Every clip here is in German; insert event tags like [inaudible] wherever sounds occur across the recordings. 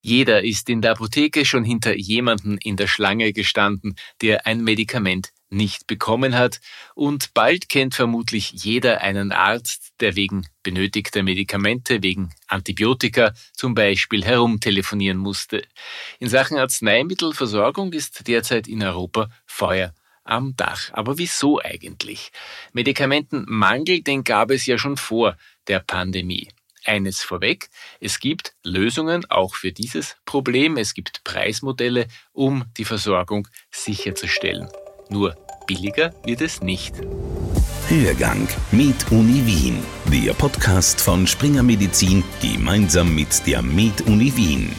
Jeder ist in der Apotheke schon hinter jemanden in der Schlange gestanden, der ein Medikament nicht bekommen hat, und bald kennt vermutlich jeder einen Arzt, der wegen benötigter Medikamente, wegen Antibiotika zum Beispiel herumtelefonieren musste. In Sachen Arzneimittelversorgung ist derzeit in Europa Feuer am Dach. Aber wieso eigentlich? Medikamentenmangel, den gab es ja schon vor der Pandemie eines vorweg. Es gibt Lösungen auch für dieses Problem. Es gibt Preismodelle, um die Versorgung sicherzustellen. Nur billiger wird es nicht. Hörgang mit Uni Wien, der Podcast von Springer Medizin gemeinsam mit der Med Uni Wien.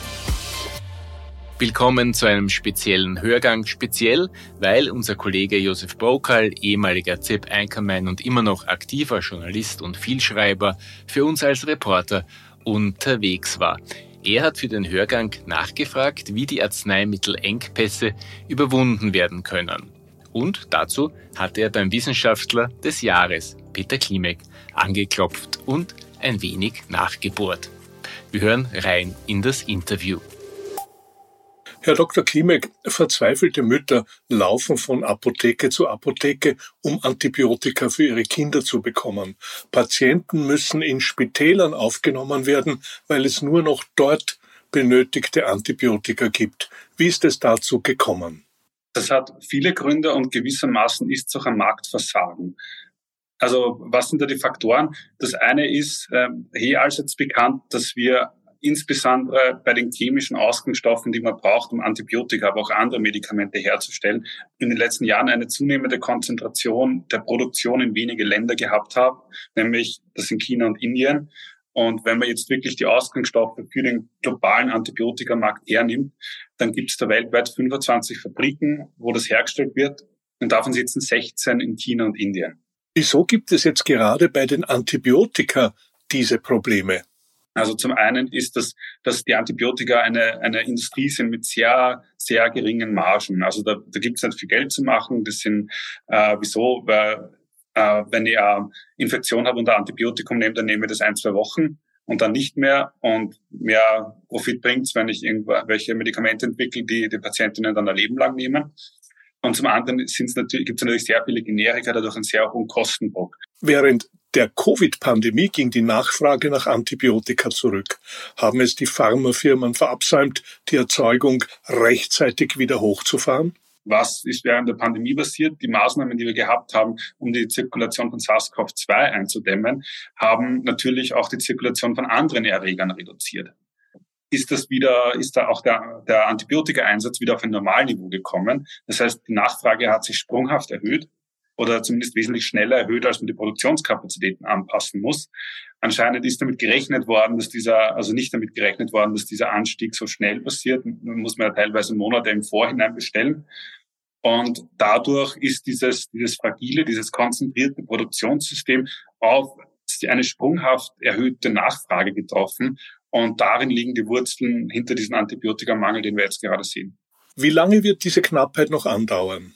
Willkommen zu einem speziellen Hörgang, speziell, weil unser Kollege Josef Brokal, ehemaliger ZEP Einkommen und immer noch aktiver Journalist und Vielschreiber, für uns als Reporter unterwegs war. Er hat für den Hörgang nachgefragt, wie die Arzneimittelengpässe überwunden werden können. Und dazu hat er beim Wissenschaftler des Jahres, Peter Klimek, angeklopft und ein wenig nachgebohrt. Wir hören rein in das Interview. Herr Dr. Klimek, verzweifelte Mütter laufen von Apotheke zu Apotheke, um Antibiotika für ihre Kinder zu bekommen. Patienten müssen in Spitälern aufgenommen werden, weil es nur noch dort benötigte Antibiotika gibt. Wie ist es dazu gekommen? Das hat viele Gründe und gewissermaßen ist es auch ein Marktversagen. Also was sind da die Faktoren? Das eine ist äh, eh allseits bekannt, dass wir insbesondere bei den chemischen Ausgangsstoffen, die man braucht, um Antibiotika, aber auch andere Medikamente herzustellen, in den letzten Jahren eine zunehmende Konzentration der Produktion in wenige Länder gehabt haben, nämlich das sind China und Indien. Und wenn man jetzt wirklich die Ausgangsstoffe für den globalen Antibiotikamarkt hernimmt, dann gibt es da weltweit 25 Fabriken, wo das hergestellt wird. Und davon sitzen 16 in China und Indien. Wieso gibt es jetzt gerade bei den Antibiotika diese Probleme? Also zum einen ist das, dass die Antibiotika eine, eine Industrie sind mit sehr, sehr geringen Margen. Also da, da gibt es nicht viel Geld zu machen. Das sind, äh, wieso? Weil, äh, wenn ich eine Infektion habe und ein Antibiotikum nehme, dann nehme ich das ein, zwei Wochen und dann nicht mehr. Und mehr Profit bringt's, wenn ich irgendwelche Medikamente entwickle, die die Patientinnen dann ein Leben lang nehmen. Und zum anderen natürlich, gibt es natürlich sehr viele Generika, dadurch einen sehr hohen Kostendruck. Während der Covid-Pandemie ging die Nachfrage nach Antibiotika zurück. Haben es die Pharmafirmen verabsäumt, die Erzeugung rechtzeitig wieder hochzufahren? Was ist während der Pandemie passiert? Die Maßnahmen, die wir gehabt haben, um die Zirkulation von SARS-CoV-2 einzudämmen, haben natürlich auch die Zirkulation von anderen Erregern reduziert ist das wieder, ist da auch der, der Antibiotika-Einsatz wieder auf ein Normalniveau gekommen. Das heißt, die Nachfrage hat sich sprunghaft erhöht oder zumindest wesentlich schneller erhöht, als man die Produktionskapazitäten anpassen muss. Anscheinend ist damit gerechnet worden, dass dieser, also nicht damit gerechnet worden, dass dieser Anstieg so schnell passiert. Man muss man ja teilweise Monate im Vorhinein bestellen. Und dadurch ist dieses, dieses fragile, dieses konzentrierte Produktionssystem auf eine sprunghaft erhöhte Nachfrage getroffen. Und darin liegen die Wurzeln hinter diesem Antibiotikamangel, den wir jetzt gerade sehen. Wie lange wird diese Knappheit noch andauern?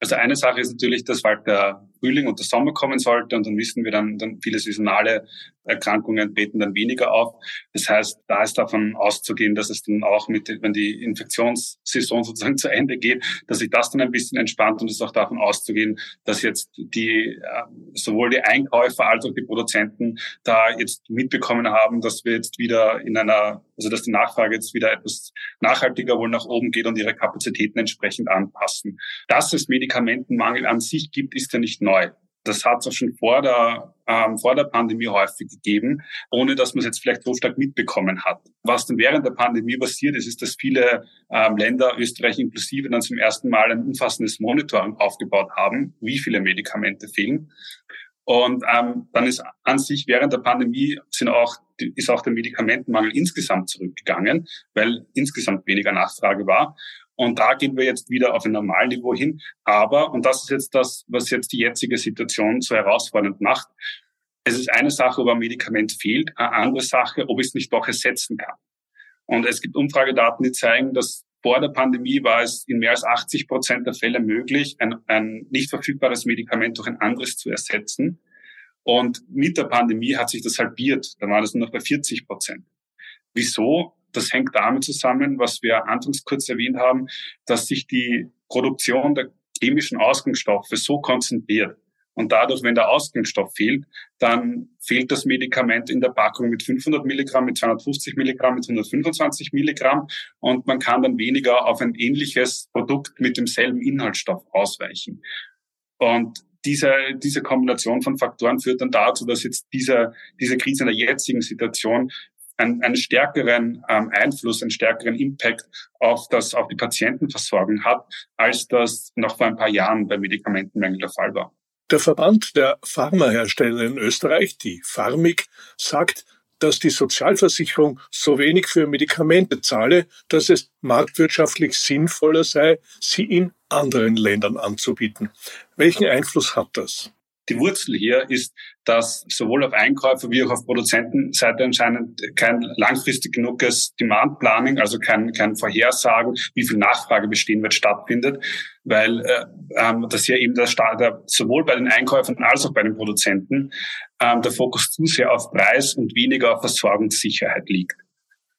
Also eine Sache ist natürlich, dass bald der Frühling und der Sommer kommen sollte und dann wissen wir dann, dann viele saisonale Erkrankungen treten dann weniger auf. Das heißt, da ist davon auszugehen, dass es dann auch mit, wenn die Infektionssaison sozusagen [laughs] zu Ende geht, dass sich das dann ein bisschen entspannt und es ist auch davon auszugehen, dass jetzt die, äh, sowohl die Einkäufer als auch die Produzenten da jetzt mitbekommen haben, dass wir jetzt wieder in einer, also dass die Nachfrage jetzt wieder etwas nachhaltiger wohl nach oben geht und ihre Kapazitäten entsprechend anpassen. Dass es Medikamentenmangel an sich gibt, ist ja nicht neu. Das hat es auch schon vor der, ähm, vor der Pandemie häufig gegeben, ohne dass man es jetzt vielleicht so stark mitbekommen hat. Was dann während der Pandemie passiert ist, ist, dass viele ähm, Länder, Österreich inklusive, dann zum ersten Mal ein umfassendes Monitoring aufgebaut haben, wie viele Medikamente fehlen. Und ähm, dann ist an sich während der Pandemie sind auch, ist auch der Medikamentenmangel insgesamt zurückgegangen, weil insgesamt weniger Nachfrage war. Und da gehen wir jetzt wieder auf ein Normalniveau hin. Aber, und das ist jetzt das, was jetzt die jetzige Situation so herausfordernd macht, es ist eine Sache, ob ein Medikament fehlt, eine andere Sache, ob ich es nicht doch ersetzen kann. Und es gibt Umfragedaten, die zeigen, dass vor der Pandemie war es in mehr als 80 Prozent der Fälle möglich, ein, ein nicht verfügbares Medikament durch ein anderes zu ersetzen. Und mit der Pandemie hat sich das halbiert. Dann war das nur noch bei 40 Prozent. Wieso? das hängt damit zusammen, was wir anfangs kurz erwähnt haben, dass sich die Produktion der chemischen Ausgangsstoffe so konzentriert. Und dadurch, wenn der Ausgangsstoff fehlt, dann fehlt das Medikament in der Packung mit 500 Milligramm, mit 250 Milligramm, mit 125 Milligramm. Und man kann dann weniger auf ein ähnliches Produkt mit demselben Inhaltsstoff ausweichen. Und diese, diese Kombination von Faktoren führt dann dazu, dass jetzt diese, diese Krise in der jetzigen Situation einen, einen stärkeren ähm, Einfluss, einen stärkeren Impact auf das, auf die Patientenversorgung hat, als das noch vor ein paar Jahren bei Medikamentenmängel der Fall war. Der Verband der Pharmahersteller in Österreich, die Pharmik, sagt, dass die Sozialversicherung so wenig für Medikamente zahle, dass es marktwirtschaftlich sinnvoller sei, sie in anderen Ländern anzubieten. Welchen Einfluss hat das? Die Wurzel hier ist, dass sowohl auf Einkäufer wie auch auf Produzentenseite anscheinend kein langfristig genuges Demand Planning, also kein, kein Vorhersagen, wie viel Nachfrage bestehen wird, stattfindet, weil äh, ähm, das hier eben der, der sowohl bei den Einkäufern als auch bei den Produzenten ähm, der Fokus zu sehr auf Preis und weniger auf Versorgungssicherheit liegt.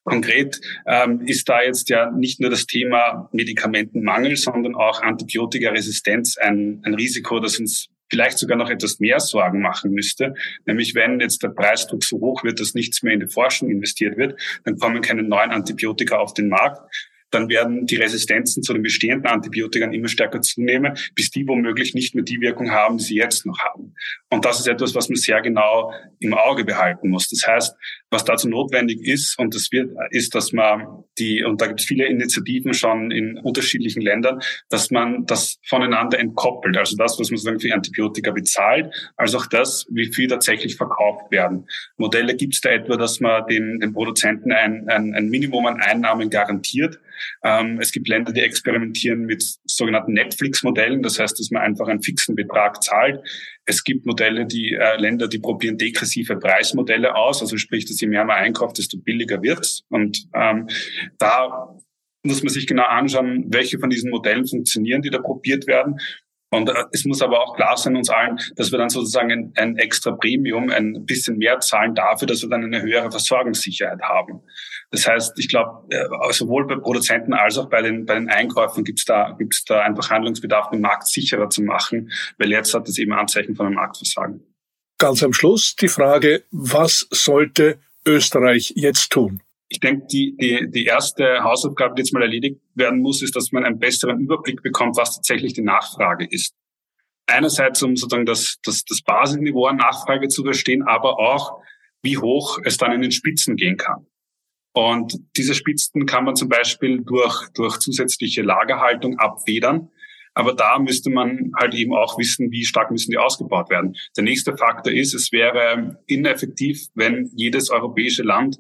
Konkret ähm, ist da jetzt ja nicht nur das Thema Medikamentenmangel, sondern auch Antibiotikaresistenz ein, ein Risiko, das uns vielleicht sogar noch etwas mehr Sorgen machen müsste. Nämlich wenn jetzt der Preisdruck so hoch wird, dass nichts mehr in die Forschung investiert wird, dann kommen keine neuen Antibiotika auf den Markt dann werden die Resistenzen zu den bestehenden Antibiotika immer stärker zunehmen, bis die womöglich nicht mehr die Wirkung haben, die sie jetzt noch haben. Und das ist etwas, was man sehr genau im Auge behalten muss. Das heißt, was dazu notwendig ist, und das wird, ist, dass man die, und da gibt es viele Initiativen schon in unterschiedlichen Ländern, dass man das voneinander entkoppelt. Also das, was man sozusagen für Antibiotika bezahlt, als auch das, wie viel tatsächlich verkauft werden. Modelle gibt es da etwa, dass man den, den Produzenten ein, ein, ein Minimum an Einnahmen garantiert, ähm, es gibt Länder, die experimentieren mit sogenannten Netflix-Modellen, das heißt, dass man einfach einen fixen Betrag zahlt. Es gibt Modelle, die äh, Länder, die probieren degressive Preismodelle aus, also sprich, dass je mehr man einkauft, desto billiger wird's. Und ähm, da muss man sich genau anschauen, welche von diesen Modellen funktionieren, die da probiert werden. Und äh, es muss aber auch klar sein uns allen, dass wir dann sozusagen ein, ein, extra Premium, ein bisschen mehr zahlen dafür, dass wir dann eine höhere Versorgungssicherheit haben. Das heißt, ich glaube, äh, sowohl bei Produzenten als auch bei den, bei den Einkäufen gibt es da, gibt's da einfach Handlungsbedarf, den Markt sicherer zu machen, weil jetzt hat es eben Anzeichen von einem Marktversagen. Ganz am Schluss die Frage, was sollte Österreich jetzt tun? Ich denke, die, die, die erste Hausaufgabe, die jetzt mal erledigt werden muss, ist, dass man einen besseren Überblick bekommt, was tatsächlich die Nachfrage ist. Einerseits, um sozusagen das, das, das Basisniveau an Nachfrage zu verstehen, aber auch, wie hoch es dann in den Spitzen gehen kann. Und diese Spitzen kann man zum Beispiel durch, durch zusätzliche Lagerhaltung abfedern. Aber da müsste man halt eben auch wissen, wie stark müssen die ausgebaut werden. Der nächste Faktor ist, es wäre ineffektiv, wenn jedes europäische Land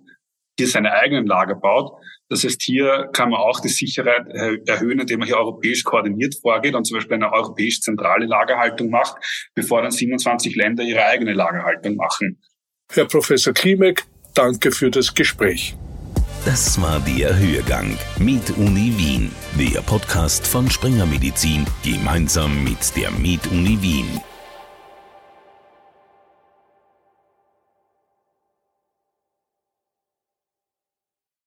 hier seine eigenen Lager baut. Das heißt, hier kann man auch die Sicherheit erhöhen, indem man hier europäisch koordiniert vorgeht und zum Beispiel eine europäisch zentrale Lagerhaltung macht, bevor dann 27 Länder ihre eigene Lagerhaltung machen. Herr Professor Klimek, danke für das Gespräch. Das war der Hörgang mit Uni Wien, der Podcast von Springer Medizin gemeinsam mit der Med Uni Wien.